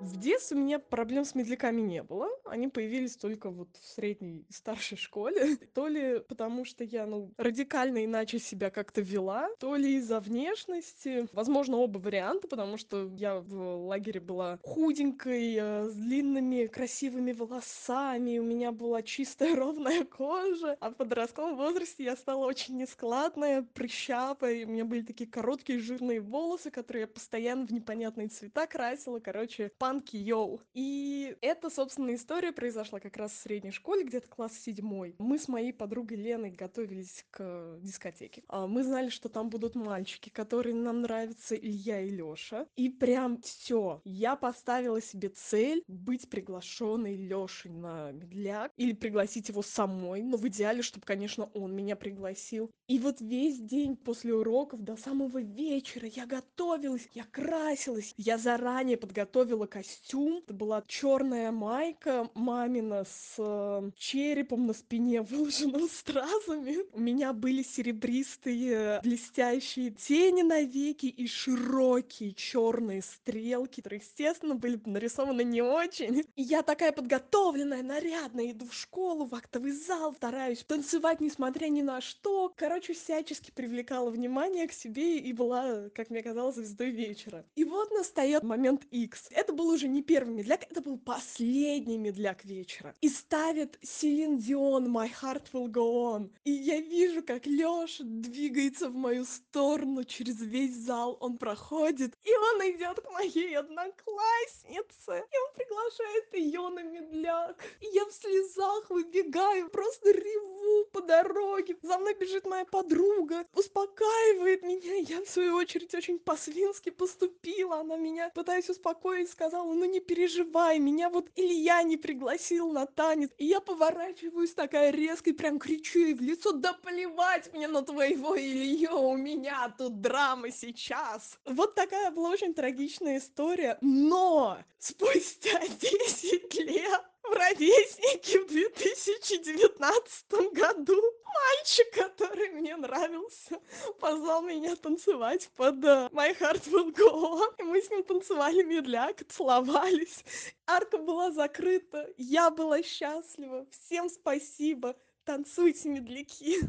В детстве у меня проблем с медляками не было. Они появились только вот в средней и старшей школе. То ли потому, что я, ну, радикально иначе себя как-то вела, то ли из-за внешности. Возможно, оба варианта, потому что я в лагере была худенькой, э, с длинными красивыми волосами, у меня была чистая ровная кожа, а в подростковом возрасте я стала очень нескладная, прыщавая, у меня были такие короткие жирные волосы, которые я постоянно в непонятные цвета красила, короче, панки йоу. И эта, собственно, история произошла как раз в средней школе, где-то класс седьмой. Мы с моей подругой Леной готовились к дискотеке. А, Мы знали, что там будут мальчики, которые нам нравятся, Илья и Лёша. И прям все. Я поставила себе цель быть приглашенной Лёшей на медляк или пригласить его самой, но в идеале, чтобы, конечно, он меня пригласил. И вот весь день после уроков до самого вечера я готовилась, я красилась, я заранее подготовила костюм. Это была черная майка мамина с э, черепом на спине, выложенным стразами. У меня были серебристые блестящие тени на веки и широкие черные стрелки, которые, естественно, были нарисованы не очень. И я такая подготовленная, нарядная, иду в школу, в актовый зал, стараюсь танцевать, несмотря ни на что. Короче, всячески привлекала внимание к себе и была, как мне казалось, звездой вечера. И вот настает момент X. Это был уже не первый медляк, это был последний медляк вечера. И ставит Селин Дион «My Heart Will Go On». И я вижу, как Лёша двигается в мою сторону через весь зал. Он проходит, и он идет к моей однокласснице. И он приглашает ее на медляк. И я в слезах выбегаю, просто реву дороге. За мной бежит моя подруга, успокаивает меня. Я, в свою очередь, очень по-свински поступила. Она меня, пытаясь успокоить, сказала, ну не переживай, меня вот Илья не пригласил на танец. И я поворачиваюсь такая резко и прям кричу ей в лицо, да плевать мне на твоего Илью, у меня тут драма сейчас. Вот такая была очень трагичная история, но спустя 10 лет в ровеснике в 2019 году мальчик, который мне нравился, позвал меня танцевать под э, My Heart Will Go On. И мы с ним танцевали медляк, целовались. Арка была закрыта, я была счастлива. Всем спасибо. Танцуйте, медляки.